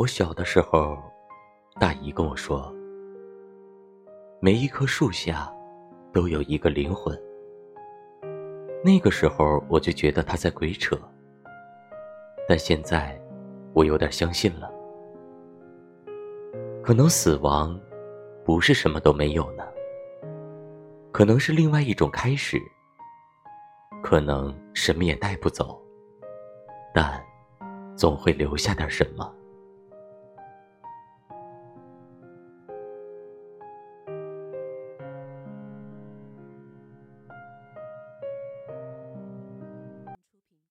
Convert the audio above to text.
我小的时候大姨跟我说每一棵树下都有一个灵魂。那个时候我就觉得他在鬼扯但现在我有点相信了。可能死亡不是什么都没有呢可能是另外一种开始可能什么也带不走但总会留下点什么。